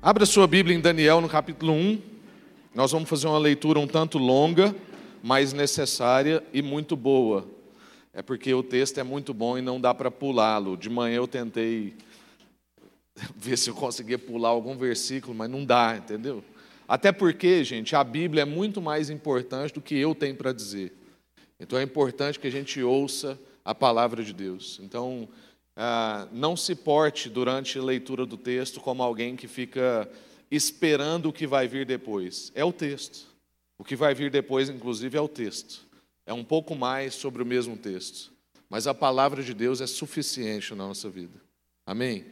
Abra sua Bíblia em Daniel no capítulo 1. Nós vamos fazer uma leitura um tanto longa, mas necessária e muito boa. É porque o texto é muito bom e não dá para pulá-lo. De manhã eu tentei ver se eu conseguia pular algum versículo, mas não dá, entendeu? Até porque, gente, a Bíblia é muito mais importante do que eu tenho para dizer. Então é importante que a gente ouça a palavra de Deus. Então, ah, não se porte durante a leitura do texto como alguém que fica esperando o que vai vir depois. É o texto. O que vai vir depois, inclusive, é o texto. É um pouco mais sobre o mesmo texto. Mas a palavra de Deus é suficiente na nossa vida. Amém?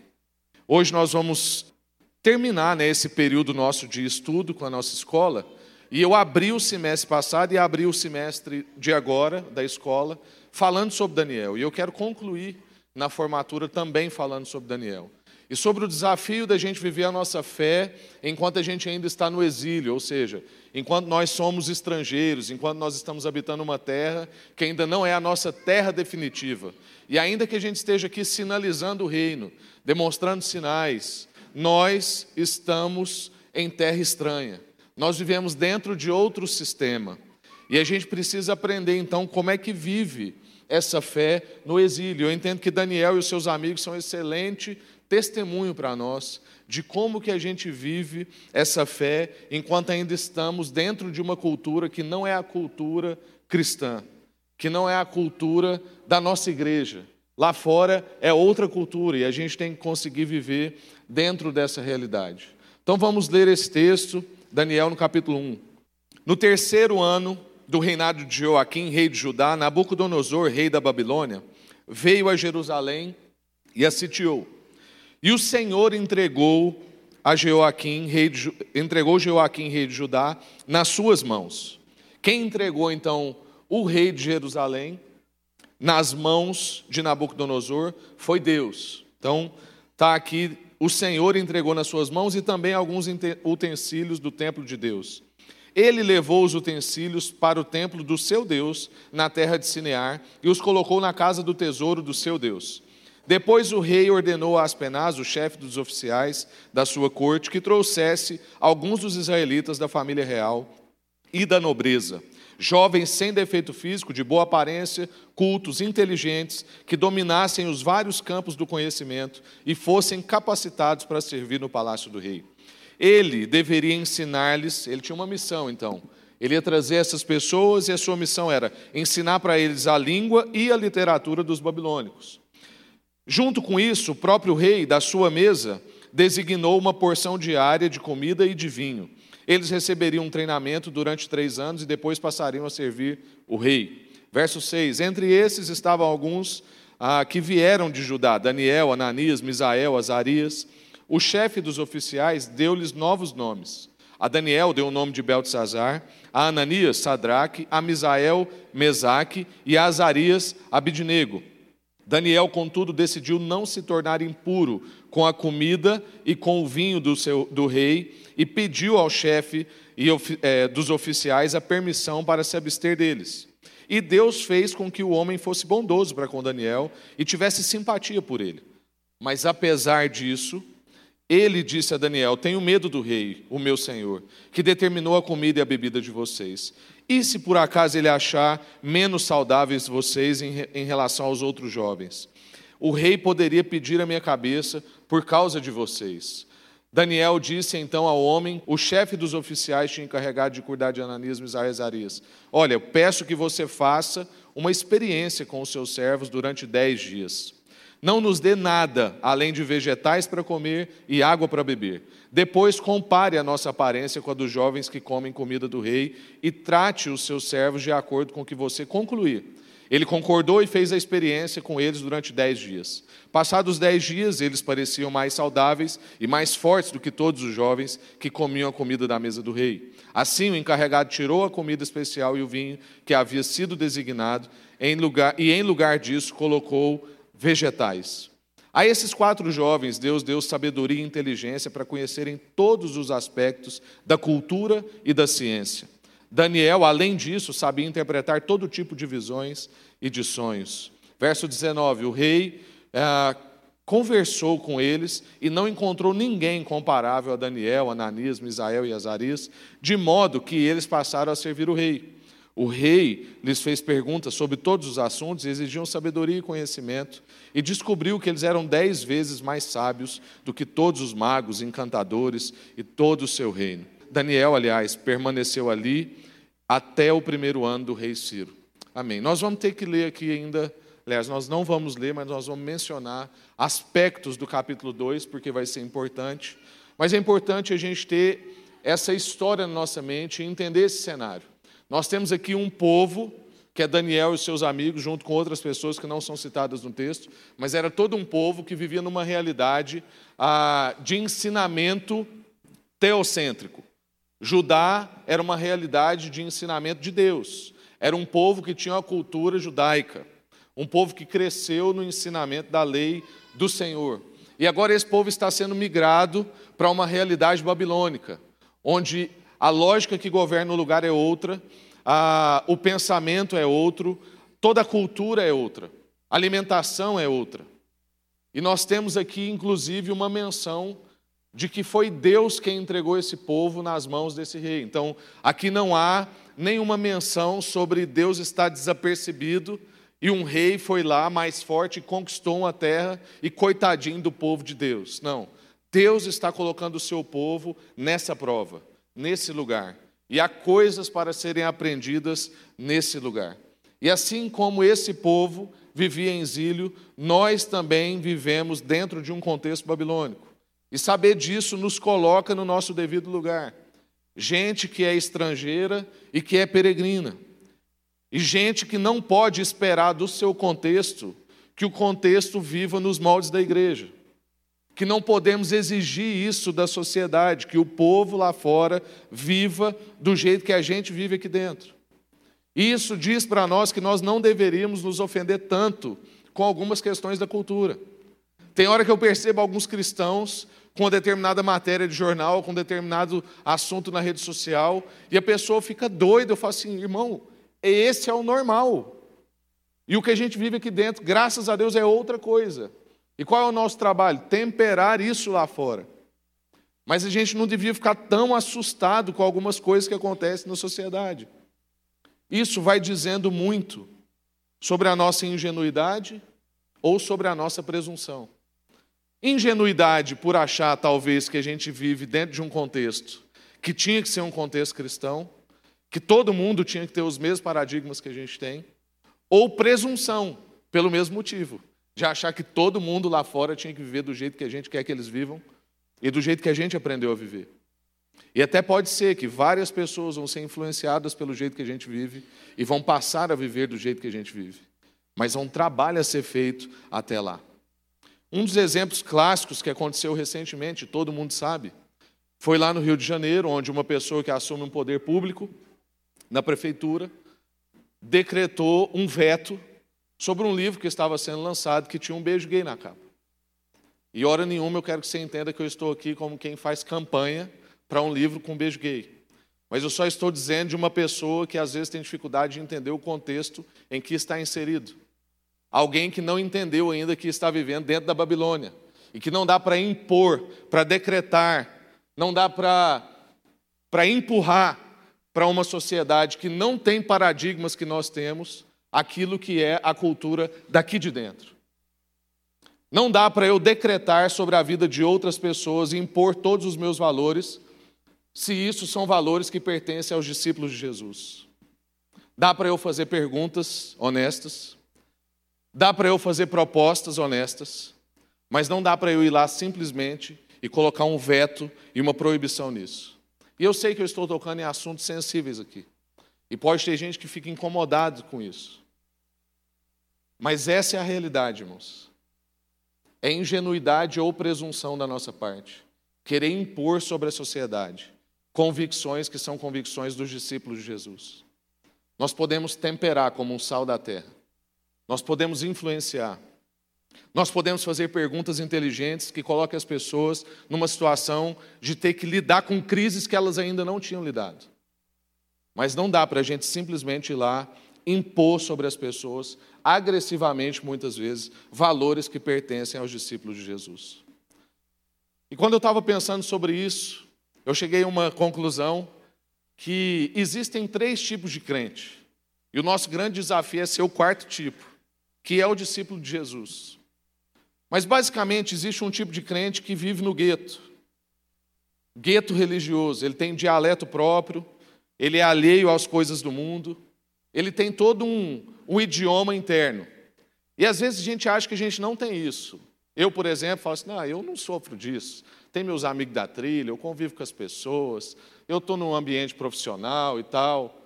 Hoje nós vamos terminar né, esse período nosso de estudo com a nossa escola. E eu abri o semestre passado e abri o semestre de agora da escola falando sobre Daniel. E eu quero concluir na formatura também falando sobre Daniel. E sobre o desafio da gente viver a nossa fé enquanto a gente ainda está no exílio, ou seja, enquanto nós somos estrangeiros, enquanto nós estamos habitando uma terra que ainda não é a nossa terra definitiva. E ainda que a gente esteja aqui sinalizando o reino, demonstrando sinais, nós estamos em terra estranha. Nós vivemos dentro de outro sistema. E a gente precisa aprender então como é que vive essa fé no exílio. Eu entendo que Daniel e os seus amigos são um excelente testemunho para nós de como que a gente vive essa fé enquanto ainda estamos dentro de uma cultura que não é a cultura cristã, que não é a cultura da nossa igreja. Lá fora é outra cultura e a gente tem que conseguir viver dentro dessa realidade. Então vamos ler esse texto, Daniel no capítulo 1. No terceiro ano do reinado de Joaquim, rei de Judá, Nabucodonosor, rei da Babilônia, veio a Jerusalém e a sitiou. E o Senhor entregou a Joaquim, rei de, entregou Joaquim, rei de Judá, nas suas mãos. Quem entregou então o rei de Jerusalém nas mãos de Nabucodonosor foi Deus. Então, está aqui, o Senhor entregou nas suas mãos e também alguns utensílios do templo de Deus. Ele levou os utensílios para o templo do seu Deus, na terra de Sinear, e os colocou na casa do tesouro do seu Deus. Depois o rei ordenou a Aspenaz, o chefe dos oficiais da sua corte, que trouxesse alguns dos israelitas da família real e da nobreza, jovens sem defeito físico, de boa aparência, cultos, inteligentes, que dominassem os vários campos do conhecimento e fossem capacitados para servir no palácio do rei. Ele deveria ensinar-lhes, ele tinha uma missão então. Ele ia trazer essas pessoas e a sua missão era ensinar para eles a língua e a literatura dos babilônicos. Junto com isso, o próprio rei, da sua mesa, designou uma porção diária de comida e de vinho. Eles receberiam um treinamento durante três anos e depois passariam a servir o rei. Verso 6: Entre esses estavam alguns ah, que vieram de Judá: Daniel, Ananias, Misael, Azarias. O chefe dos oficiais deu-lhes novos nomes. A Daniel deu o nome de Beltesazar, a Ananias, Sadraque, a Misael, Mesaque e a Azarias, Abidnego. Daniel, contudo, decidiu não se tornar impuro com a comida e com o vinho do, seu, do rei e pediu ao chefe e, é, dos oficiais a permissão para se abster deles. E Deus fez com que o homem fosse bondoso para com Daniel e tivesse simpatia por ele. Mas apesar disso, ele disse a Daniel: Tenho medo do rei, o meu senhor, que determinou a comida e a bebida de vocês. E se por acaso ele achar menos saudáveis vocês em, em relação aos outros jovens? O rei poderia pedir a minha cabeça por causa de vocês. Daniel disse então ao homem, o chefe dos oficiais tinha encarregado de cuidar de Ananias, Misael e Azarias: Olha, peço que você faça uma experiência com os seus servos durante dez dias. Não nos dê nada além de vegetais para comer e água para beber. Depois compare a nossa aparência com a dos jovens que comem comida do rei e trate os seus servos de acordo com o que você concluir. Ele concordou e fez a experiência com eles durante dez dias. Passados dez dias, eles pareciam mais saudáveis e mais fortes do que todos os jovens que comiam a comida da mesa do rei. Assim, o encarregado tirou a comida especial e o vinho que havia sido designado, em lugar, e em lugar disso colocou vegetais. A esses quatro jovens, Deus deu sabedoria e inteligência para conhecerem todos os aspectos da cultura e da ciência. Daniel, além disso, sabia interpretar todo tipo de visões e de sonhos. Verso 19: O rei, é, conversou com eles e não encontrou ninguém comparável a Daniel, Ananias, Misael e Azarias, de modo que eles passaram a servir o rei. O rei lhes fez perguntas sobre todos os assuntos exigiam sabedoria e conhecimento, e descobriu que eles eram dez vezes mais sábios do que todos os magos, encantadores e todo o seu reino. Daniel, aliás, permaneceu ali até o primeiro ano do rei Ciro. Amém. Nós vamos ter que ler aqui ainda Aliás, nós não vamos ler, mas nós vamos mencionar aspectos do capítulo 2, porque vai ser importante. Mas é importante a gente ter essa história na nossa mente e entender esse cenário. Nós temos aqui um povo, que é Daniel e seus amigos, junto com outras pessoas que não são citadas no texto, mas era todo um povo que vivia numa realidade ah, de ensinamento teocêntrico. Judá era uma realidade de ensinamento de Deus. Era um povo que tinha uma cultura judaica um povo que cresceu no ensinamento da lei do Senhor. E agora esse povo está sendo migrado para uma realidade babilônica, onde a lógica que governa o lugar é outra, a, o pensamento é outro, toda a cultura é outra, a alimentação é outra. E nós temos aqui, inclusive, uma menção de que foi Deus quem entregou esse povo nas mãos desse rei. Então, aqui não há nenhuma menção sobre Deus estar desapercebido e um rei foi lá mais forte e conquistou uma terra e coitadinho do povo de Deus. Não. Deus está colocando o seu povo nessa prova, nesse lugar. E há coisas para serem aprendidas nesse lugar. E assim como esse povo vivia em exílio, nós também vivemos dentro de um contexto babilônico. E saber disso nos coloca no nosso devido lugar. Gente que é estrangeira e que é peregrina. E gente que não pode esperar do seu contexto que o contexto viva nos moldes da igreja. Que não podemos exigir isso da sociedade, que o povo lá fora viva do jeito que a gente vive aqui dentro. Isso diz para nós que nós não deveríamos nos ofender tanto com algumas questões da cultura. Tem hora que eu percebo alguns cristãos com determinada matéria de jornal, com determinado assunto na rede social, e a pessoa fica doida. Eu falo assim, irmão, esse é o normal. E o que a gente vive aqui dentro, graças a Deus, é outra coisa. E qual é o nosso trabalho? Temperar isso lá fora. Mas a gente não devia ficar tão assustado com algumas coisas que acontecem na sociedade. Isso vai dizendo muito sobre a nossa ingenuidade ou sobre a nossa presunção. Ingenuidade por achar, talvez, que a gente vive dentro de um contexto que tinha que ser um contexto cristão, que todo mundo tinha que ter os mesmos paradigmas que a gente tem, ou presunção, pelo mesmo motivo, de achar que todo mundo lá fora tinha que viver do jeito que a gente quer que eles vivam e do jeito que a gente aprendeu a viver. E até pode ser que várias pessoas vão ser influenciadas pelo jeito que a gente vive e vão passar a viver do jeito que a gente vive. Mas há um trabalho a ser feito até lá. Um dos exemplos clássicos que aconteceu recentemente, todo mundo sabe, foi lá no Rio de Janeiro, onde uma pessoa que assume um poder público na prefeitura, decretou um veto sobre um livro que estava sendo lançado que tinha um beijo gay na capa. E hora nenhuma eu quero que você entenda que eu estou aqui como quem faz campanha para um livro com beijo gay. Mas eu só estou dizendo de uma pessoa que às vezes tem dificuldade de entender o contexto em que está inserido. Alguém que não entendeu ainda que está vivendo dentro da Babilônia. E que não dá para impor, para decretar, não dá para empurrar para uma sociedade que não tem paradigmas que nós temos, aquilo que é a cultura daqui de dentro. Não dá para eu decretar sobre a vida de outras pessoas e impor todos os meus valores, se isso são valores que pertencem aos discípulos de Jesus. Dá para eu fazer perguntas honestas, dá para eu fazer propostas honestas, mas não dá para eu ir lá simplesmente e colocar um veto e uma proibição nisso. E eu sei que eu estou tocando em assuntos sensíveis aqui. E pode ter gente que fica incomodado com isso. Mas essa é a realidade, irmãos. É ingenuidade ou presunção da nossa parte. Querer impor sobre a sociedade convicções que são convicções dos discípulos de Jesus. Nós podemos temperar como um sal da terra. Nós podemos influenciar. Nós podemos fazer perguntas inteligentes que coloquem as pessoas numa situação de ter que lidar com crises que elas ainda não tinham lidado. Mas não dá para a gente simplesmente ir lá impor sobre as pessoas, agressivamente muitas vezes, valores que pertencem aos discípulos de Jesus. E quando eu estava pensando sobre isso, eu cheguei a uma conclusão que existem três tipos de crente. E o nosso grande desafio é ser o quarto tipo, que é o discípulo de Jesus. Mas basicamente existe um tipo de crente que vive no gueto. Gueto religioso, ele tem dialeto próprio, ele é alheio às coisas do mundo, ele tem todo um, um idioma interno. E às vezes a gente acha que a gente não tem isso. Eu, por exemplo, falo assim: não, eu não sofro disso. Tem meus amigos da trilha, eu convivo com as pessoas, eu estou num ambiente profissional e tal.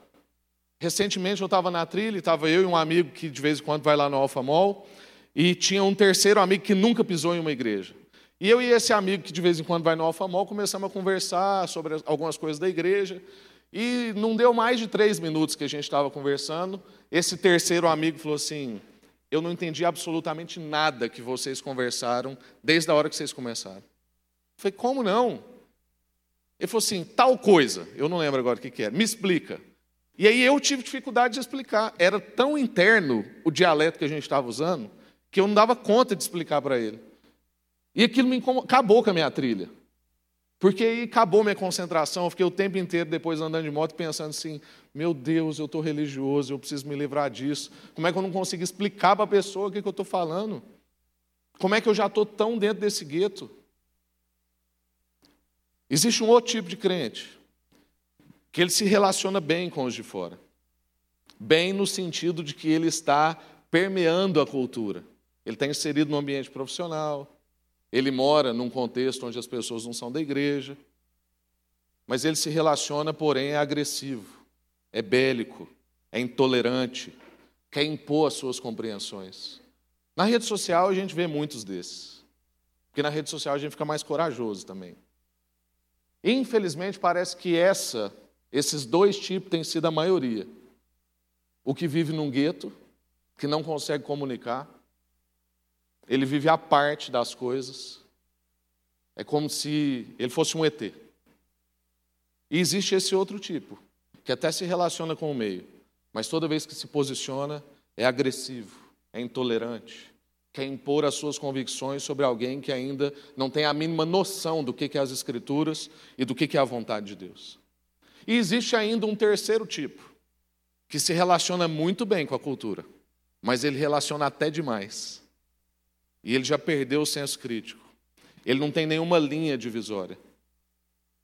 Recentemente eu estava na trilha, estava eu e um amigo que de vez em quando vai lá no Alfa Mall, e tinha um terceiro amigo que nunca pisou em uma igreja. E eu e esse amigo que de vez em quando vai no Alfa Mall começamos a conversar sobre algumas coisas da igreja. E não deu mais de três minutos que a gente estava conversando. Esse terceiro amigo falou assim: Eu não entendi absolutamente nada que vocês conversaram desde a hora que vocês começaram. Eu falei: Como não? Ele falou assim: Tal coisa. Eu não lembro agora o que, que era. Me explica. E aí eu tive dificuldade de explicar. Era tão interno o dialeto que a gente estava usando que eu não dava conta de explicar para ele. E aquilo me incomodou, acabou com a minha trilha. Porque aí acabou minha concentração, eu fiquei o tempo inteiro depois andando de moto pensando assim: meu Deus, eu estou religioso, eu preciso me livrar disso. Como é que eu não consigo explicar para a pessoa o que, que eu estou falando? Como é que eu já estou tão dentro desse gueto? Existe um outro tipo de crente, que ele se relaciona bem com os de fora. Bem no sentido de que ele está permeando a cultura. Ele está inserido no ambiente profissional, ele mora num contexto onde as pessoas não são da igreja, mas ele se relaciona, porém, é agressivo, é bélico, é intolerante, quer impor as suas compreensões. Na rede social a gente vê muitos desses, porque na rede social a gente fica mais corajoso também. Infelizmente parece que essa, esses dois tipos têm sido a maioria. O que vive num gueto, que não consegue comunicar, ele vive à parte das coisas. É como se ele fosse um ET. E existe esse outro tipo, que até se relaciona com o meio, mas toda vez que se posiciona é agressivo, é intolerante, quer impor as suas convicções sobre alguém que ainda não tem a mínima noção do que é as Escrituras e do que é a vontade de Deus. E existe ainda um terceiro tipo, que se relaciona muito bem com a cultura, mas ele relaciona até demais. E ele já perdeu o senso crítico. Ele não tem nenhuma linha divisória.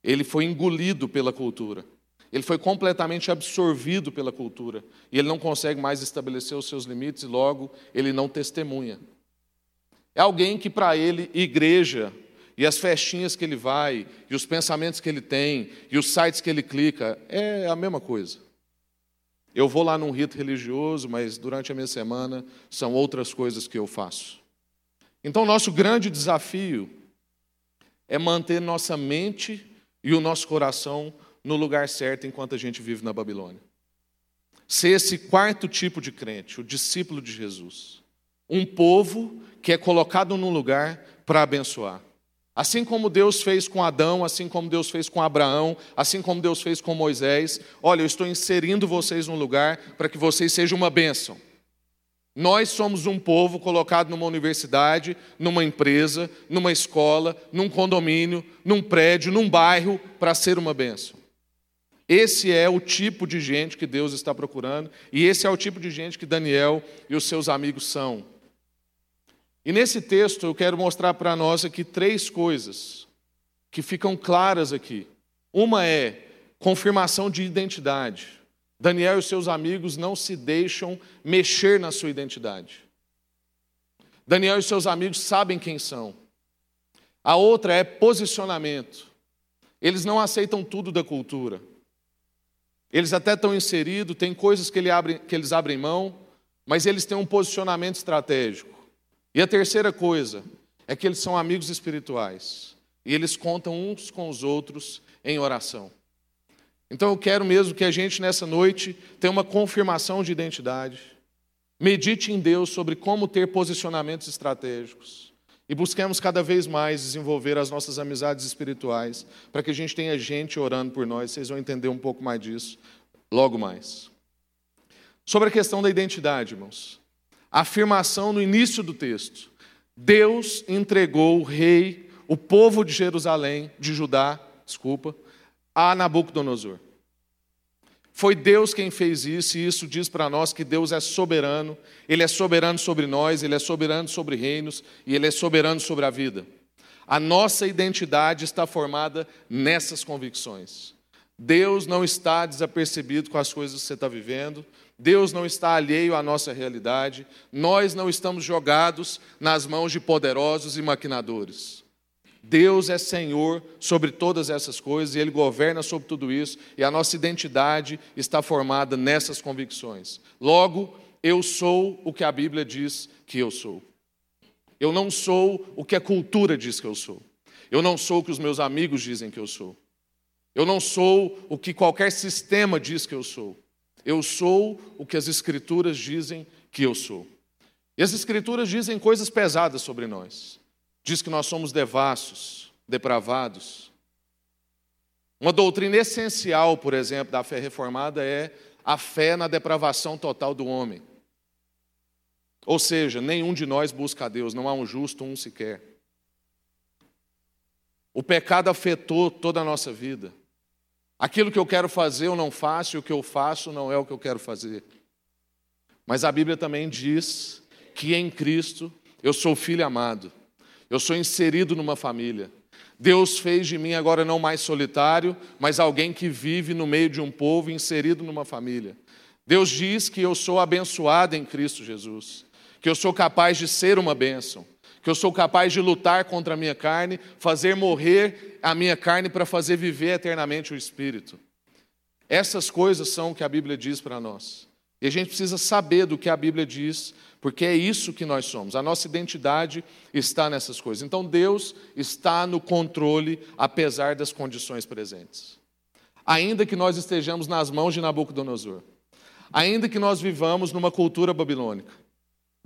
Ele foi engolido pela cultura. Ele foi completamente absorvido pela cultura. E ele não consegue mais estabelecer os seus limites e logo ele não testemunha. É alguém que, para ele, igreja e as festinhas que ele vai, e os pensamentos que ele tem, e os sites que ele clica, é a mesma coisa. Eu vou lá num rito religioso, mas durante a minha semana são outras coisas que eu faço. Então, nosso grande desafio é manter nossa mente e o nosso coração no lugar certo enquanto a gente vive na Babilônia. Ser esse quarto tipo de crente, o discípulo de Jesus. Um povo que é colocado num lugar para abençoar. Assim como Deus fez com Adão, assim como Deus fez com Abraão, assim como Deus fez com Moisés, olha, eu estou inserindo vocês num lugar para que vocês sejam uma bênção. Nós somos um povo colocado numa universidade, numa empresa, numa escola, num condomínio, num prédio, num bairro, para ser uma bênção. Esse é o tipo de gente que Deus está procurando, e esse é o tipo de gente que Daniel e os seus amigos são. E nesse texto eu quero mostrar para nós aqui três coisas que ficam claras aqui. Uma é confirmação de identidade. Daniel e seus amigos não se deixam mexer na sua identidade. Daniel e seus amigos sabem quem são. A outra é posicionamento. Eles não aceitam tudo da cultura. Eles até estão inseridos, tem coisas que, ele abre, que eles abrem mão, mas eles têm um posicionamento estratégico. E a terceira coisa é que eles são amigos espirituais. E eles contam uns com os outros em oração. Então eu quero mesmo que a gente nessa noite tenha uma confirmação de identidade. Medite em Deus sobre como ter posicionamentos estratégicos. E busquemos cada vez mais desenvolver as nossas amizades espirituais, para que a gente tenha gente orando por nós. Vocês vão entender um pouco mais disso logo mais. Sobre a questão da identidade, irmãos. Afirmação no início do texto. Deus entregou o rei, o povo de Jerusalém, de Judá, desculpa, a Nabucodonosor. Foi Deus quem fez isso, e isso diz para nós que Deus é soberano, Ele é soberano sobre nós, Ele é soberano sobre reinos e Ele é soberano sobre a vida. A nossa identidade está formada nessas convicções. Deus não está desapercebido com as coisas que você está vivendo, Deus não está alheio à nossa realidade, nós não estamos jogados nas mãos de poderosos e maquinadores. Deus é Senhor sobre todas essas coisas e Ele governa sobre tudo isso, e a nossa identidade está formada nessas convicções. Logo, eu sou o que a Bíblia diz que eu sou. Eu não sou o que a cultura diz que eu sou. Eu não sou o que os meus amigos dizem que eu sou. Eu não sou o que qualquer sistema diz que eu sou. Eu sou o que as Escrituras dizem que eu sou. E as Escrituras dizem coisas pesadas sobre nós diz que nós somos devassos, depravados. Uma doutrina essencial, por exemplo, da fé reformada é a fé na depravação total do homem. Ou seja, nenhum de nós busca a Deus, não há um justo, um sequer. O pecado afetou toda a nossa vida. Aquilo que eu quero fazer eu não faço, e o que eu faço não é o que eu quero fazer. Mas a Bíblia também diz que em Cristo eu sou filho amado. Eu sou inserido numa família. Deus fez de mim agora não mais solitário, mas alguém que vive no meio de um povo, inserido numa família. Deus diz que eu sou abençoado em Cristo Jesus, que eu sou capaz de ser uma bênção, que eu sou capaz de lutar contra a minha carne, fazer morrer a minha carne para fazer viver eternamente o Espírito. Essas coisas são o que a Bíblia diz para nós. E a gente precisa saber do que a Bíblia diz porque é isso que nós somos. A nossa identidade está nessas coisas. Então Deus está no controle, apesar das condições presentes. Ainda que nós estejamos nas mãos de Nabucodonosor, ainda que nós vivamos numa cultura babilônica,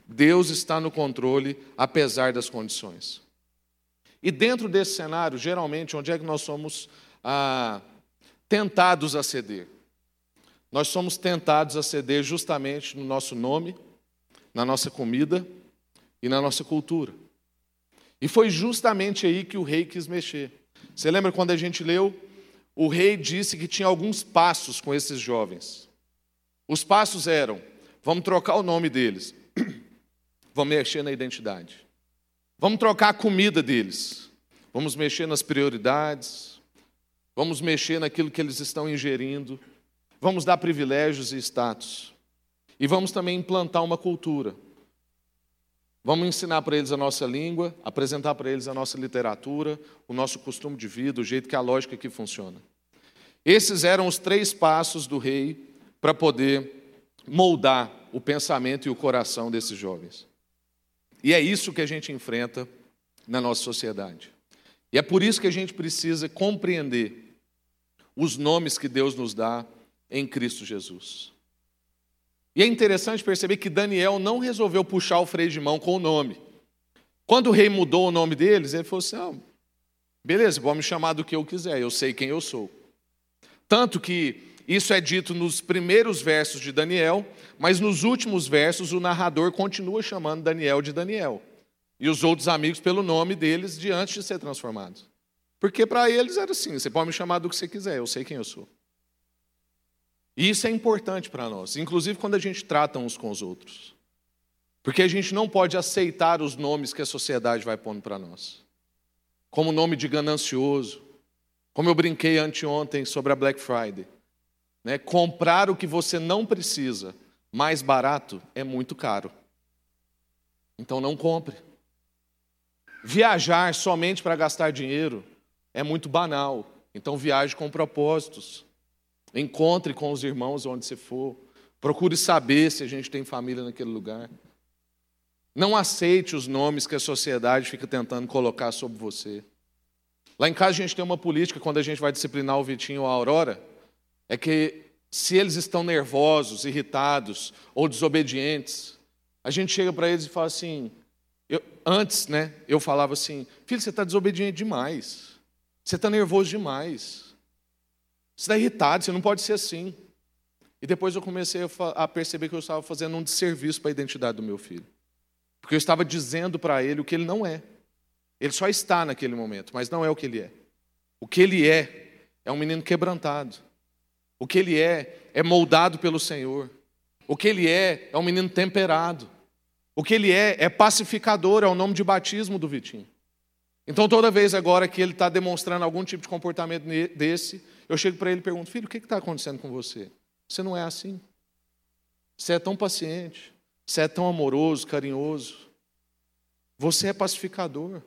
Deus está no controle, apesar das condições. E dentro desse cenário, geralmente, onde é que nós somos ah, tentados a ceder? Nós somos tentados a ceder justamente no nosso nome na nossa comida e na nossa cultura. E foi justamente aí que o rei quis mexer. Você lembra quando a gente leu? O rei disse que tinha alguns passos com esses jovens. Os passos eram: vamos trocar o nome deles, vamos mexer na identidade, vamos trocar a comida deles, vamos mexer nas prioridades, vamos mexer naquilo que eles estão ingerindo, vamos dar privilégios e status. E vamos também implantar uma cultura. Vamos ensinar para eles a nossa língua, apresentar para eles a nossa literatura, o nosso costume de vida, o jeito que a lógica aqui funciona. Esses eram os três passos do rei para poder moldar o pensamento e o coração desses jovens. E é isso que a gente enfrenta na nossa sociedade. E é por isso que a gente precisa compreender os nomes que Deus nos dá em Cristo Jesus. E é interessante perceber que Daniel não resolveu puxar o freio de mão com o nome. Quando o rei mudou o nome deles, ele falou assim: ah, beleza, pode me chamar do que eu quiser, eu sei quem eu sou. Tanto que isso é dito nos primeiros versos de Daniel, mas nos últimos versos o narrador continua chamando Daniel de Daniel. E os outros amigos pelo nome deles de antes de ser transformados. Porque para eles era assim: você pode me chamar do que você quiser, eu sei quem eu sou. E isso é importante para nós, inclusive quando a gente trata uns com os outros. Porque a gente não pode aceitar os nomes que a sociedade vai pondo para nós. Como o nome de ganancioso, como eu brinquei anteontem sobre a Black Friday. Né? Comprar o que você não precisa mais barato é muito caro. Então não compre. Viajar somente para gastar dinheiro é muito banal. Então viaje com propósitos. Encontre com os irmãos onde você for. Procure saber se a gente tem família naquele lugar. Não aceite os nomes que a sociedade fica tentando colocar sobre você. Lá em casa a gente tem uma política quando a gente vai disciplinar o Vitinho ou a Aurora, é que se eles estão nervosos, irritados ou desobedientes, a gente chega para eles e fala assim, eu, antes, né, eu falava assim, filho, você está desobediente demais, você está nervoso demais. Você está irritado, você não pode ser assim. E depois eu comecei a perceber que eu estava fazendo um desserviço para a identidade do meu filho. Porque eu estava dizendo para ele o que ele não é. Ele só está naquele momento, mas não é o que ele é. O que ele é é um menino quebrantado. O que ele é é moldado pelo Senhor. O que ele é é um menino temperado. O que ele é é pacificador, é o nome de batismo do Vitinho. Então, toda vez agora que ele está demonstrando algum tipo de comportamento desse, eu chego para ele e pergunto: Filho, o que está acontecendo com você? Você não é assim. Você é tão paciente, você é tão amoroso, carinhoso. Você é pacificador.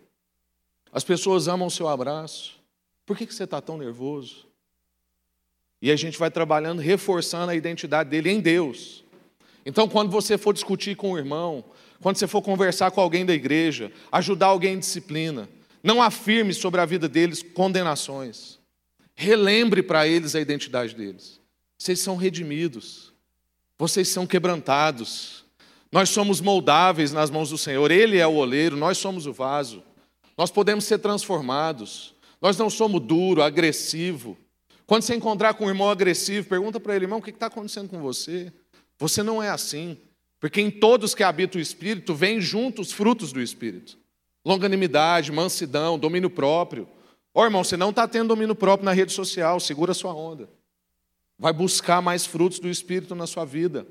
As pessoas amam o seu abraço. Por que você está tão nervoso? E a gente vai trabalhando, reforçando a identidade dele em Deus. Então, quando você for discutir com o irmão, quando você for conversar com alguém da igreja, ajudar alguém em disciplina, não afirme sobre a vida deles condenações. Relembre para eles a identidade deles. Vocês são redimidos. Vocês são quebrantados. Nós somos moldáveis nas mãos do Senhor. Ele é o oleiro, nós somos o vaso. Nós podemos ser transformados. Nós não somos duro, agressivo. Quando você encontrar com um irmão agressivo, pergunta para ele, irmão, o que está acontecendo com você? Você não é assim. Porque em todos que habitam o Espírito, vêm juntos os frutos do Espírito longanimidade, mansidão, domínio próprio. Ó oh, irmão, você não está tendo domínio próprio na rede social, segura sua onda. Vai buscar mais frutos do Espírito na sua vida.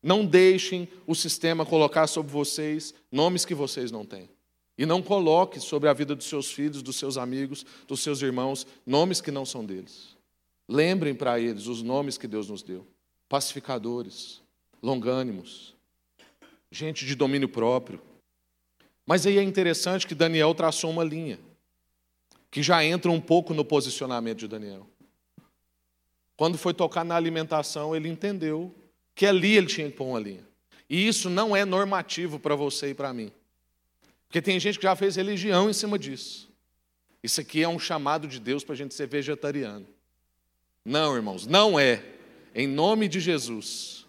Não deixem o sistema colocar sobre vocês nomes que vocês não têm. E não coloque sobre a vida dos seus filhos, dos seus amigos, dos seus irmãos, nomes que não são deles. Lembrem para eles os nomes que Deus nos deu: pacificadores, longânimos, gente de domínio próprio, mas aí é interessante que Daniel traçou uma linha, que já entra um pouco no posicionamento de Daniel. Quando foi tocar na alimentação, ele entendeu que ali ele tinha que pôr uma linha. E isso não é normativo para você e para mim. Porque tem gente que já fez religião em cima disso. Isso aqui é um chamado de Deus para a gente ser vegetariano. Não, irmãos, não é. Em nome de Jesus.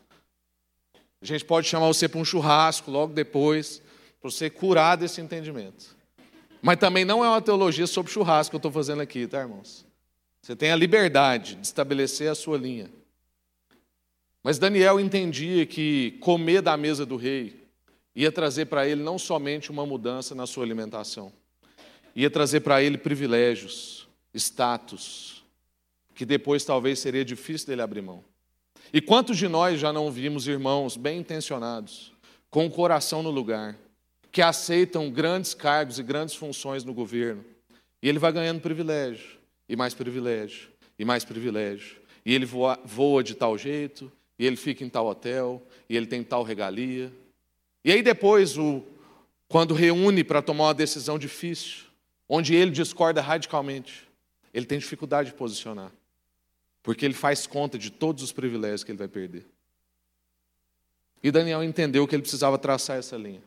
A gente pode chamar você para um churrasco logo depois para você curar desse entendimento. Mas também não é uma teologia sobre churrasco que eu estou fazendo aqui, tá, irmãos? Você tem a liberdade de estabelecer a sua linha. Mas Daniel entendia que comer da mesa do rei ia trazer para ele não somente uma mudança na sua alimentação, ia trazer para ele privilégios, status, que depois talvez seria difícil dele abrir mão. E quantos de nós já não vimos irmãos bem intencionados, com o coração no lugar, que aceitam grandes cargos e grandes funções no governo. E ele vai ganhando privilégio, e mais privilégio, e mais privilégio. E ele voa, voa de tal jeito, e ele fica em tal hotel, e ele tem tal regalia. E aí depois, o, quando reúne para tomar uma decisão difícil, onde ele discorda radicalmente, ele tem dificuldade de posicionar. Porque ele faz conta de todos os privilégios que ele vai perder. E Daniel entendeu que ele precisava traçar essa linha.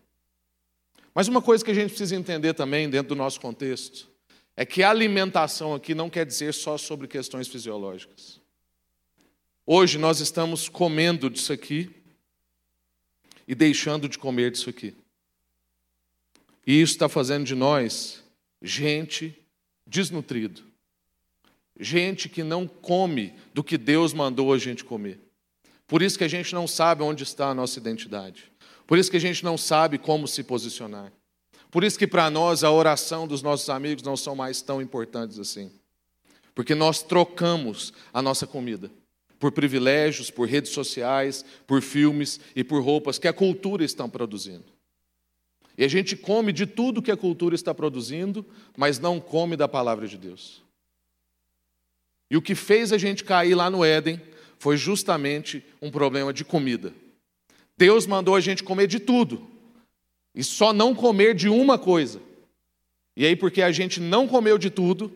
Mas uma coisa que a gente precisa entender também, dentro do nosso contexto, é que a alimentação aqui não quer dizer só sobre questões fisiológicas. Hoje nós estamos comendo disso aqui e deixando de comer disso aqui. E isso está fazendo de nós gente desnutrido, gente que não come do que Deus mandou a gente comer. Por isso que a gente não sabe onde está a nossa identidade. Por isso que a gente não sabe como se posicionar. Por isso que para nós a oração dos nossos amigos não são mais tão importantes assim. Porque nós trocamos a nossa comida por privilégios, por redes sociais, por filmes e por roupas que a cultura está produzindo. E a gente come de tudo que a cultura está produzindo, mas não come da palavra de Deus. E o que fez a gente cair lá no Éden foi justamente um problema de comida. Deus mandou a gente comer de tudo, e só não comer de uma coisa. E aí, porque a gente não comeu de tudo,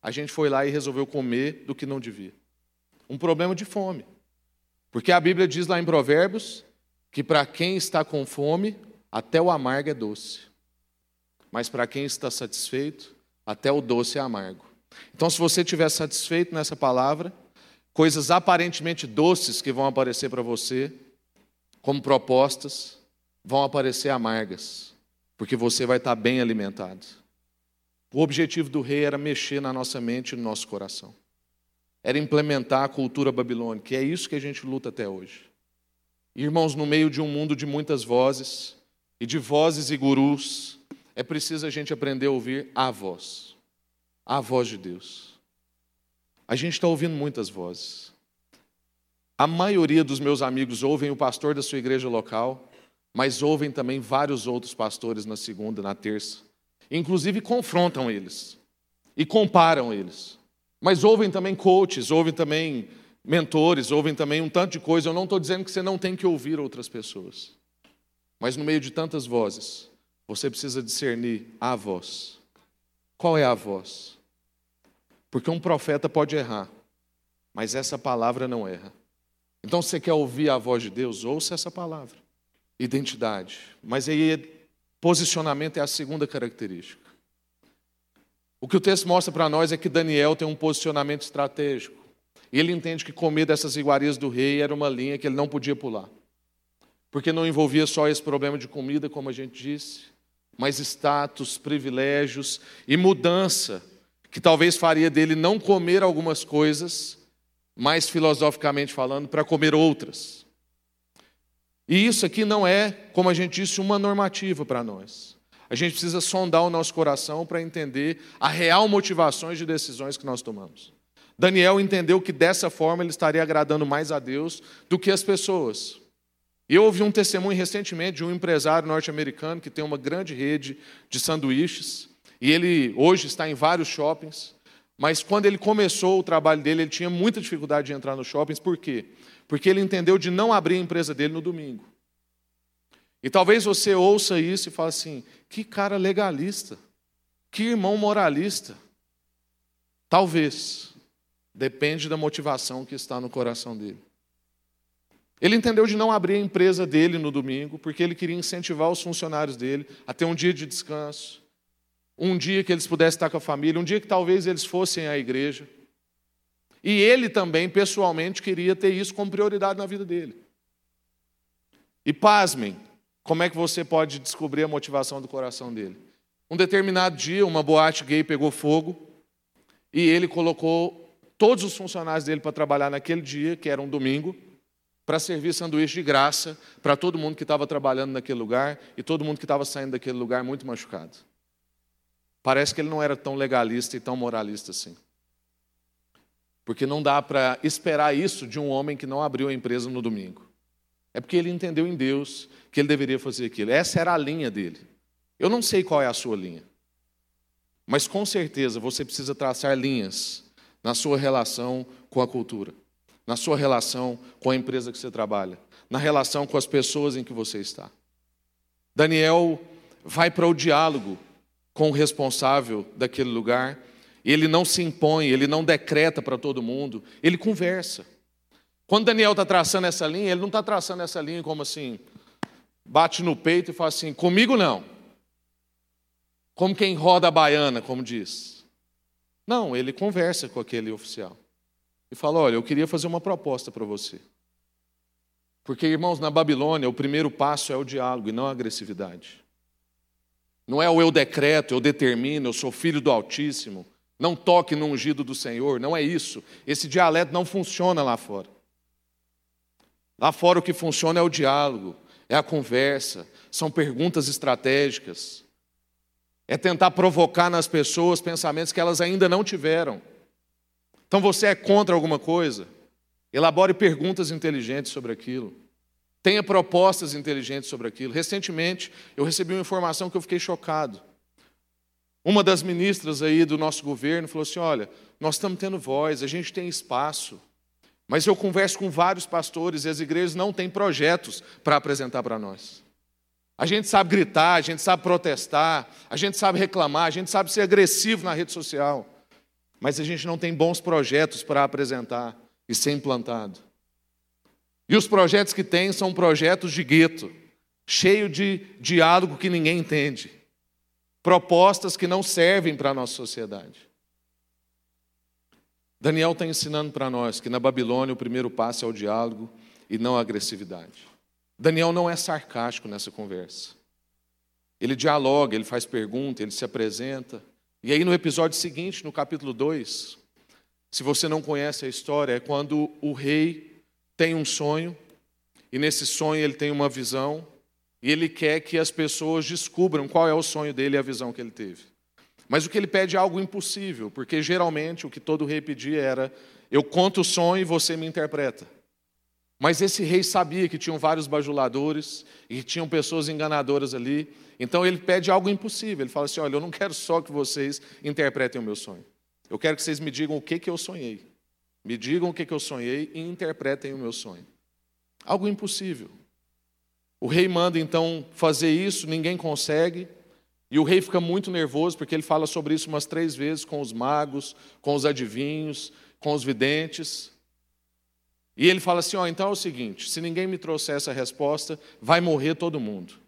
a gente foi lá e resolveu comer do que não devia. Um problema de fome. Porque a Bíblia diz lá em Provérbios que para quem está com fome, até o amargo é doce. Mas para quem está satisfeito, até o doce é amargo. Então, se você estiver satisfeito nessa palavra, coisas aparentemente doces que vão aparecer para você, como propostas, vão aparecer amargas, porque você vai estar bem alimentado. O objetivo do rei era mexer na nossa mente e no nosso coração. era implementar a cultura babilônica, e é isso que a gente luta até hoje. Irmãos, no meio de um mundo de muitas vozes, e de vozes e gurus, é preciso a gente aprender a ouvir a voz, a voz de Deus. A gente está ouvindo muitas vozes. A maioria dos meus amigos ouvem o pastor da sua igreja local, mas ouvem também vários outros pastores na segunda, na terça. Inclusive confrontam eles e comparam eles. Mas ouvem também coaches, ouvem também mentores, ouvem também um tanto de coisa. Eu não estou dizendo que você não tem que ouvir outras pessoas. Mas no meio de tantas vozes, você precisa discernir a voz. Qual é a voz? Porque um profeta pode errar, mas essa palavra não erra. Então, você quer ouvir a voz de Deus, ouça essa palavra. Identidade. Mas aí, posicionamento é a segunda característica. O que o texto mostra para nós é que Daniel tem um posicionamento estratégico. Ele entende que comer dessas iguarias do rei era uma linha que ele não podia pular. Porque não envolvia só esse problema de comida, como a gente disse, mas status, privilégios e mudança, que talvez faria dele não comer algumas coisas, mais filosoficamente falando, para comer outras. E isso aqui não é, como a gente disse, uma normativa para nós. A gente precisa sondar o nosso coração para entender a real motivações de decisões que nós tomamos. Daniel entendeu que dessa forma ele estaria agradando mais a Deus do que as pessoas. Eu ouvi um testemunho recentemente de um empresário norte-americano que tem uma grande rede de sanduíches e ele hoje está em vários shoppings. Mas quando ele começou o trabalho dele, ele tinha muita dificuldade de entrar nos shoppings. Por quê? Porque ele entendeu de não abrir a empresa dele no domingo. E talvez você ouça isso e fale assim: que cara legalista, que irmão moralista. Talvez, depende da motivação que está no coração dele. Ele entendeu de não abrir a empresa dele no domingo, porque ele queria incentivar os funcionários dele a ter um dia de descanso, um dia que eles pudessem estar com a família, um dia que talvez eles fossem à igreja. E ele também, pessoalmente, queria ter isso como prioridade na vida dele. E pasmem, como é que você pode descobrir a motivação do coração dele? Um determinado dia, uma boate gay pegou fogo e ele colocou todos os funcionários dele para trabalhar naquele dia, que era um domingo, para servir sanduíche de graça para todo mundo que estava trabalhando naquele lugar e todo mundo que estava saindo daquele lugar muito machucado. Parece que ele não era tão legalista e tão moralista assim. Porque não dá para esperar isso de um homem que não abriu a empresa no domingo. É porque ele entendeu em Deus que ele deveria fazer aquilo. Essa era a linha dele. Eu não sei qual é a sua linha. Mas com certeza você precisa traçar linhas na sua relação com a cultura, na sua relação com a empresa que você trabalha, na relação com as pessoas em que você está. Daniel vai para o diálogo com o responsável daquele lugar, ele não se impõe, ele não decreta para todo mundo, ele conversa. Quando Daniel está traçando essa linha, ele não está traçando essa linha como assim, bate no peito e fala assim: comigo não. Como quem roda a baiana, como diz. Não, ele conversa com aquele oficial e fala: olha, eu queria fazer uma proposta para você. Porque, irmãos, na Babilônia, o primeiro passo é o diálogo e não a agressividade. Não é o eu decreto, eu determino, eu sou filho do Altíssimo, não toque no ungido do Senhor, não é isso. Esse dialeto não funciona lá fora. Lá fora o que funciona é o diálogo, é a conversa, são perguntas estratégicas, é tentar provocar nas pessoas pensamentos que elas ainda não tiveram. Então você é contra alguma coisa? Elabore perguntas inteligentes sobre aquilo. Tenha propostas inteligentes sobre aquilo. Recentemente, eu recebi uma informação que eu fiquei chocado. Uma das ministras aí do nosso governo falou assim: olha, nós estamos tendo voz, a gente tem espaço. Mas eu converso com vários pastores e as igrejas não têm projetos para apresentar para nós. A gente sabe gritar, a gente sabe protestar, a gente sabe reclamar, a gente sabe ser agressivo na rede social, mas a gente não tem bons projetos para apresentar e ser implantado. E os projetos que tem são projetos de gueto, cheio de diálogo que ninguém entende, propostas que não servem para a nossa sociedade. Daniel está ensinando para nós que na Babilônia o primeiro passo é o diálogo e não a agressividade. Daniel não é sarcástico nessa conversa. Ele dialoga, ele faz pergunta, ele se apresenta. E aí no episódio seguinte, no capítulo 2, se você não conhece a história, é quando o rei tem um sonho, e nesse sonho ele tem uma visão, e ele quer que as pessoas descubram qual é o sonho dele e a visão que ele teve. Mas o que ele pede é algo impossível, porque geralmente o que todo rei pedia era: eu conto o sonho e você me interpreta. Mas esse rei sabia que tinham vários bajuladores e que tinham pessoas enganadoras ali, então ele pede algo impossível. Ele fala assim: olha, eu não quero só que vocês interpretem o meu sonho. Eu quero que vocês me digam o que, que eu sonhei. Me digam o que, eu sonhei e interpretem o meu sonho. Algo impossível. O rei manda então fazer isso, ninguém consegue. E o rei fica muito nervoso, porque ele fala sobre isso umas três vezes com os magos, com os adivinhos, com os videntes. E ele fala assim: ó, então é o seguinte: se ninguém me trouxer essa resposta, vai morrer todo mundo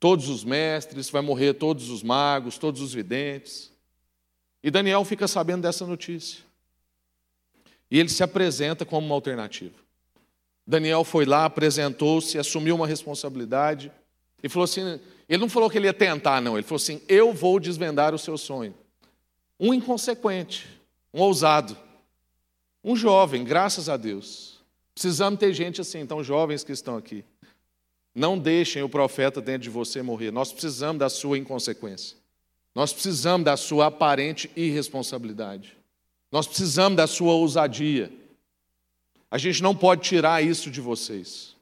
todos os mestres, vai morrer todos os magos, todos os videntes. E Daniel fica sabendo dessa notícia. E ele se apresenta como uma alternativa. Daniel foi lá, apresentou-se, assumiu uma responsabilidade e falou assim: ele não falou que ele ia tentar, não, ele falou assim: eu vou desvendar o seu sonho. Um inconsequente, um ousado, um jovem, graças a Deus. Precisamos ter gente assim, então, jovens que estão aqui. Não deixem o profeta dentro de você morrer. Nós precisamos da sua inconsequência. Nós precisamos da sua aparente irresponsabilidade. Nós precisamos da sua ousadia. A gente não pode tirar isso de vocês.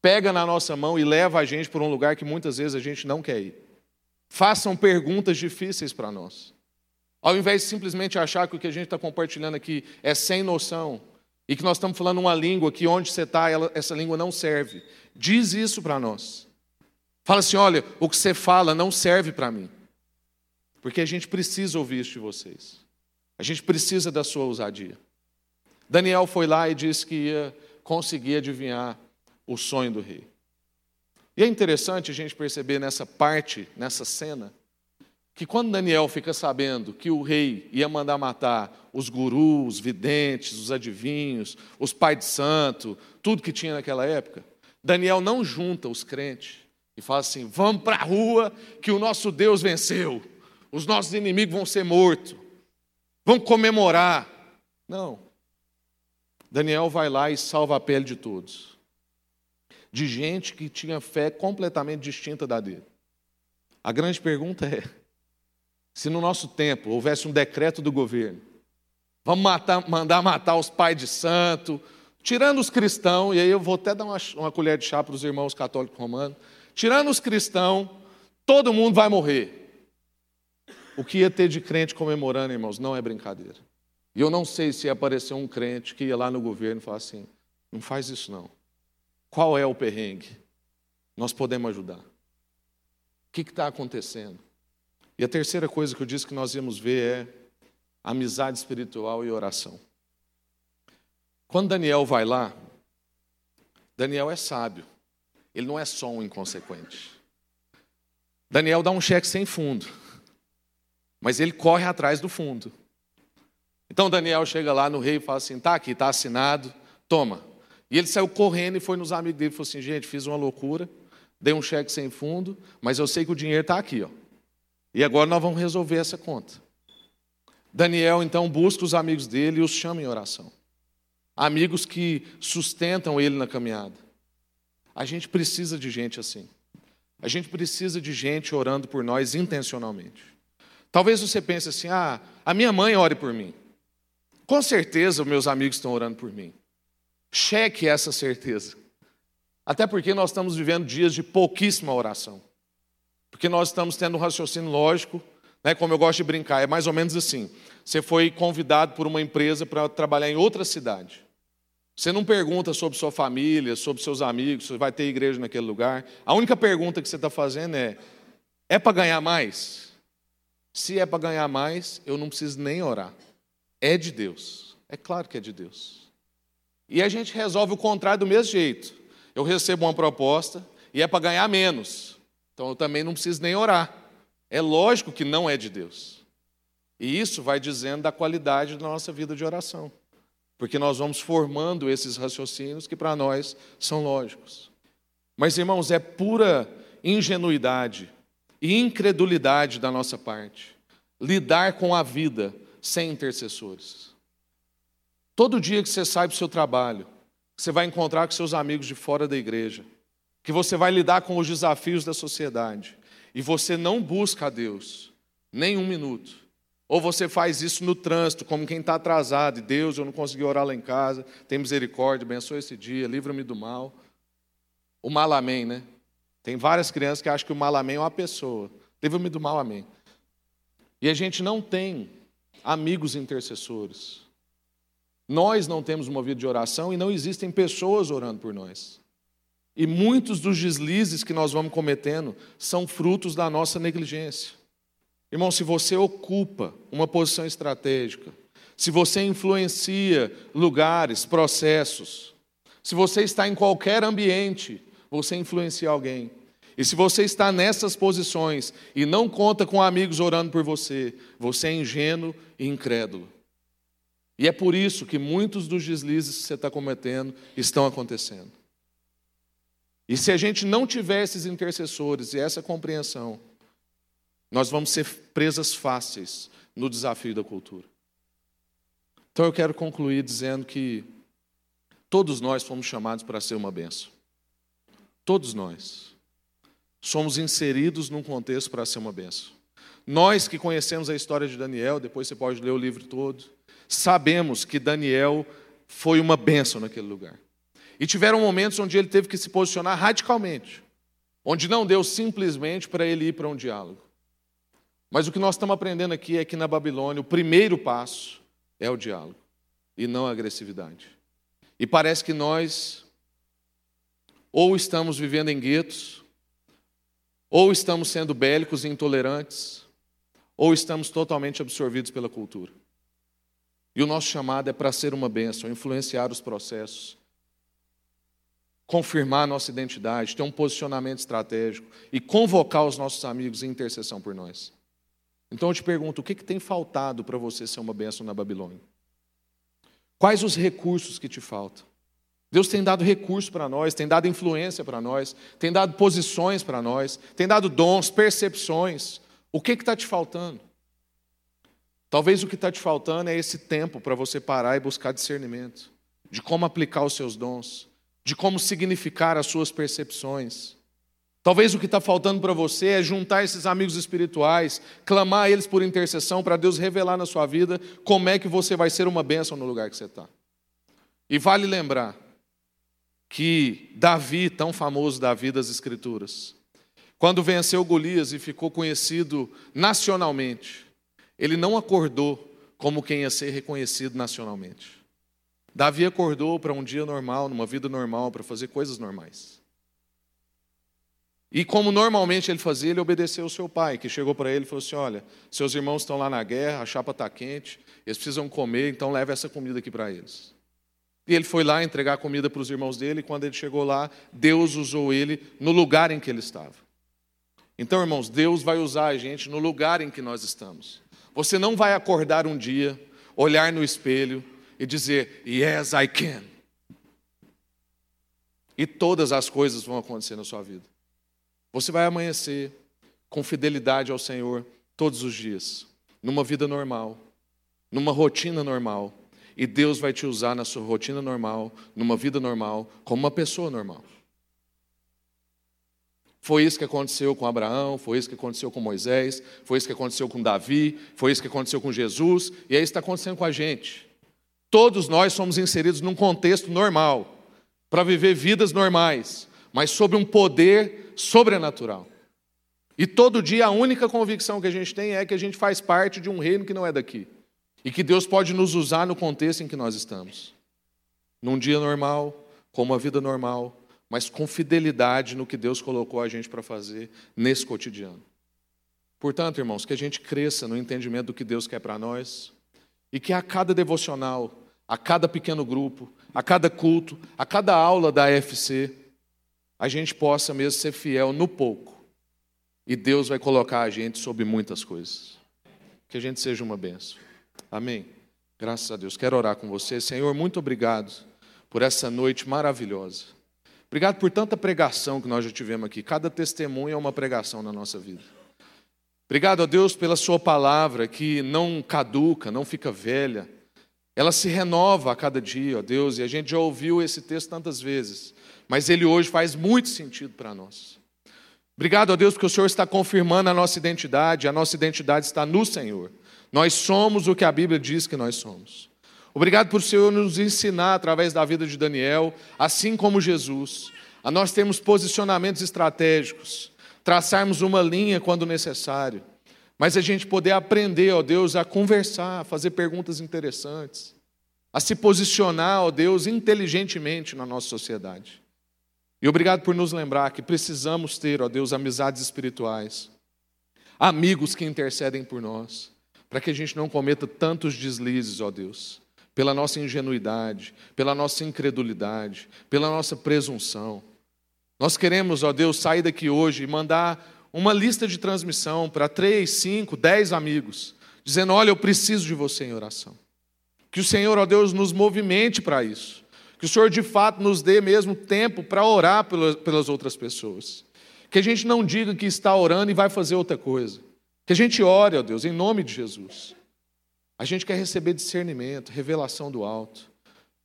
Pega na nossa mão e leva a gente para um lugar que muitas vezes a gente não quer ir. Façam perguntas difíceis para nós. Ao invés de simplesmente achar que o que a gente está compartilhando aqui é sem noção, e que nós estamos falando uma língua que onde você está, essa língua não serve. Diz isso para nós. Fala assim: olha, o que você fala não serve para mim. Porque a gente precisa ouvir isso de vocês. A gente precisa da sua ousadia. Daniel foi lá e disse que ia conseguir adivinhar o sonho do rei. E é interessante a gente perceber nessa parte, nessa cena, que quando Daniel fica sabendo que o rei ia mandar matar os gurus, os videntes, os adivinhos, os pais de santo, tudo que tinha naquela época, Daniel não junta os crentes e fala assim: vamos para a rua que o nosso Deus venceu, os nossos inimigos vão ser mortos, vamos comemorar. Não. Daniel vai lá e salva a pele de todos, de gente que tinha fé completamente distinta da dele. A grande pergunta é: se no nosso tempo houvesse um decreto do governo, vamos matar, mandar matar os pais de santo, tirando os cristãos, e aí eu vou até dar uma, uma colher de chá para os irmãos católicos romanos, tirando os cristãos, todo mundo vai morrer. O que ia ter de crente comemorando, irmãos, não é brincadeira. E eu não sei se ia aparecer um crente que ia lá no governo e falar assim: não faz isso não. Qual é o perrengue? Nós podemos ajudar. O que está acontecendo? E a terceira coisa que eu disse que nós íamos ver é amizade espiritual e oração. Quando Daniel vai lá, Daniel é sábio. Ele não é só um inconsequente. Daniel dá um cheque sem fundo, mas ele corre atrás do fundo. Então Daniel chega lá no rei e fala assim: tá aqui, tá assinado, toma. E ele saiu correndo e foi nos amigos dele e falou assim: gente, fiz uma loucura, dei um cheque sem fundo, mas eu sei que o dinheiro está aqui, ó. E agora nós vamos resolver essa conta. Daniel então busca os amigos dele e os chama em oração. Amigos que sustentam ele na caminhada. A gente precisa de gente assim. A gente precisa de gente orando por nós intencionalmente. Talvez você pense assim: ah, a minha mãe ore por mim. Com certeza, meus amigos estão orando por mim. Cheque essa certeza. Até porque nós estamos vivendo dias de pouquíssima oração. Porque nós estamos tendo um raciocínio lógico, né, como eu gosto de brincar, é mais ou menos assim. Você foi convidado por uma empresa para trabalhar em outra cidade. Você não pergunta sobre sua família, sobre seus amigos, se vai ter igreja naquele lugar. A única pergunta que você está fazendo é: é para ganhar mais? Se é para ganhar mais, eu não preciso nem orar. É de Deus. É claro que é de Deus. E a gente resolve o contrário do mesmo jeito. Eu recebo uma proposta e é para ganhar menos. Então eu também não preciso nem orar. É lógico que não é de Deus. E isso vai dizendo da qualidade da nossa vida de oração. Porque nós vamos formando esses raciocínios que para nós são lógicos. Mas, irmãos, é pura ingenuidade e incredulidade da nossa parte lidar com a vida sem intercessores. Todo dia que você sai para o seu trabalho, você vai encontrar com seus amigos de fora da igreja, que você vai lidar com os desafios da sociedade, e você não busca a Deus nem um minuto, ou você faz isso no trânsito, como quem está atrasado, e Deus, eu não consegui orar lá em casa, tem misericórdia, abençoe esse dia, livra-me do mal. O mal amém, né? Tem várias crianças que acham que o mal amém é uma pessoa. Livra-me do mal amém. E a gente não tem amigos intercessores. Nós não temos uma vida de oração e não existem pessoas orando por nós. E muitos dos deslizes que nós vamos cometendo são frutos da nossa negligência. Irmão, se você ocupa uma posição estratégica, se você influencia lugares, processos, se você está em qualquer ambiente, você influencia alguém. E se você está nessas posições e não conta com amigos orando por você, você é ingênuo e incrédulo. E é por isso que muitos dos deslizes que você está cometendo estão acontecendo. E se a gente não tiver esses intercessores e essa compreensão, nós vamos ser presas fáceis no desafio da cultura. Então eu quero concluir dizendo que todos nós fomos chamados para ser uma benção. Todos nós somos inseridos num contexto para ser uma benção. Nós que conhecemos a história de Daniel, depois você pode ler o livro todo, sabemos que Daniel foi uma benção naquele lugar. E tiveram momentos onde ele teve que se posicionar radicalmente, onde não deu simplesmente para ele ir para um diálogo. Mas o que nós estamos aprendendo aqui é que na Babilônia o primeiro passo é o diálogo e não a agressividade. E parece que nós ou estamos vivendo em guetos, ou estamos sendo bélicos e intolerantes, ou estamos totalmente absorvidos pela cultura. E o nosso chamado é para ser uma bênção, influenciar os processos, confirmar nossa identidade, ter um posicionamento estratégico e convocar os nossos amigos em intercessão por nós. Então eu te pergunto, o que, que tem faltado para você ser uma bênção na Babilônia? Quais os recursos que te faltam? Deus tem dado recursos para nós, tem dado influência para nós, tem dado posições para nós, tem dado dons, percepções. O que está te faltando? Talvez o que está te faltando é esse tempo para você parar e buscar discernimento de como aplicar os seus dons, de como significar as suas percepções. Talvez o que está faltando para você é juntar esses amigos espirituais, clamar a eles por intercessão para Deus revelar na sua vida como é que você vai ser uma bênção no lugar que você está. E vale lembrar que Davi, tão famoso Davi das Escrituras, quando venceu Golias e ficou conhecido nacionalmente, ele não acordou como quem ia ser reconhecido nacionalmente. Davi acordou para um dia normal, numa vida normal, para fazer coisas normais. E como normalmente ele fazia, ele obedeceu ao seu pai, que chegou para ele e falou assim: Olha, seus irmãos estão lá na guerra, a chapa está quente, eles precisam comer, então leve essa comida aqui para eles. E ele foi lá entregar comida para os irmãos dele, e quando ele chegou lá, Deus usou ele no lugar em que ele estava. Então, irmãos, Deus vai usar a gente no lugar em que nós estamos. Você não vai acordar um dia, olhar no espelho e dizer, Yes, I can. E todas as coisas vão acontecer na sua vida. Você vai amanhecer com fidelidade ao Senhor todos os dias, numa vida normal, numa rotina normal. E Deus vai te usar na sua rotina normal, numa vida normal, como uma pessoa normal. Foi isso que aconteceu com Abraão, foi isso que aconteceu com Moisés, foi isso que aconteceu com Davi, foi isso que aconteceu com Jesus, e é isso que está acontecendo com a gente. Todos nós somos inseridos num contexto normal, para viver vidas normais, mas sob um poder sobrenatural. E todo dia a única convicção que a gente tem é que a gente faz parte de um reino que não é daqui. E que Deus pode nos usar no contexto em que nós estamos. Num dia normal, com uma vida normal, mas com fidelidade no que Deus colocou a gente para fazer nesse cotidiano. Portanto, irmãos, que a gente cresça no entendimento do que Deus quer para nós e que a cada devocional, a cada pequeno grupo, a cada culto, a cada aula da AFC, a gente possa mesmo ser fiel no pouco. E Deus vai colocar a gente sobre muitas coisas. Que a gente seja uma benção. Amém. Graças a Deus. Quero orar com você. Senhor, muito obrigado por essa noite maravilhosa. Obrigado por tanta pregação que nós já tivemos aqui. Cada testemunho é uma pregação na nossa vida. Obrigado a Deus pela Sua palavra que não caduca, não fica velha. Ela se renova a cada dia, ó Deus, e a gente já ouviu esse texto tantas vezes, mas ele hoje faz muito sentido para nós. Obrigado a Deus porque o Senhor está confirmando a nossa identidade, a nossa identidade está no Senhor. Nós somos o que a Bíblia diz que nós somos. Obrigado por o Senhor nos ensinar através da vida de Daniel, assim como Jesus, a nós termos posicionamentos estratégicos, traçarmos uma linha quando necessário, mas a gente poder aprender, ó Deus, a conversar, a fazer perguntas interessantes, a se posicionar, ó Deus, inteligentemente na nossa sociedade. E obrigado por nos lembrar que precisamos ter, ó Deus, amizades espirituais, amigos que intercedem por nós, para que a gente não cometa tantos deslizes, ó Deus pela nossa ingenuidade, pela nossa incredulidade, pela nossa presunção. Nós queremos, ó Deus, sair daqui hoje e mandar uma lista de transmissão para três, cinco, dez amigos, dizendo: Olha, eu preciso de você em oração. Que o Senhor, ó Deus, nos movimente para isso. Que o Senhor, de fato, nos dê mesmo tempo para orar pelas outras pessoas. Que a gente não diga que está orando e vai fazer outra coisa. Que a gente ore, ó Deus, em nome de Jesus. A gente quer receber discernimento, revelação do alto.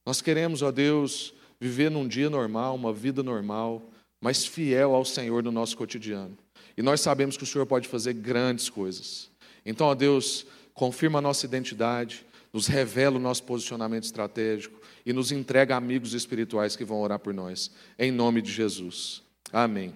Nós queremos, ó Deus, viver num dia normal, uma vida normal, mas fiel ao Senhor no nosso cotidiano. E nós sabemos que o Senhor pode fazer grandes coisas. Então, ó Deus, confirma a nossa identidade, nos revela o nosso posicionamento estratégico e nos entrega amigos espirituais que vão orar por nós. Em nome de Jesus. Amém.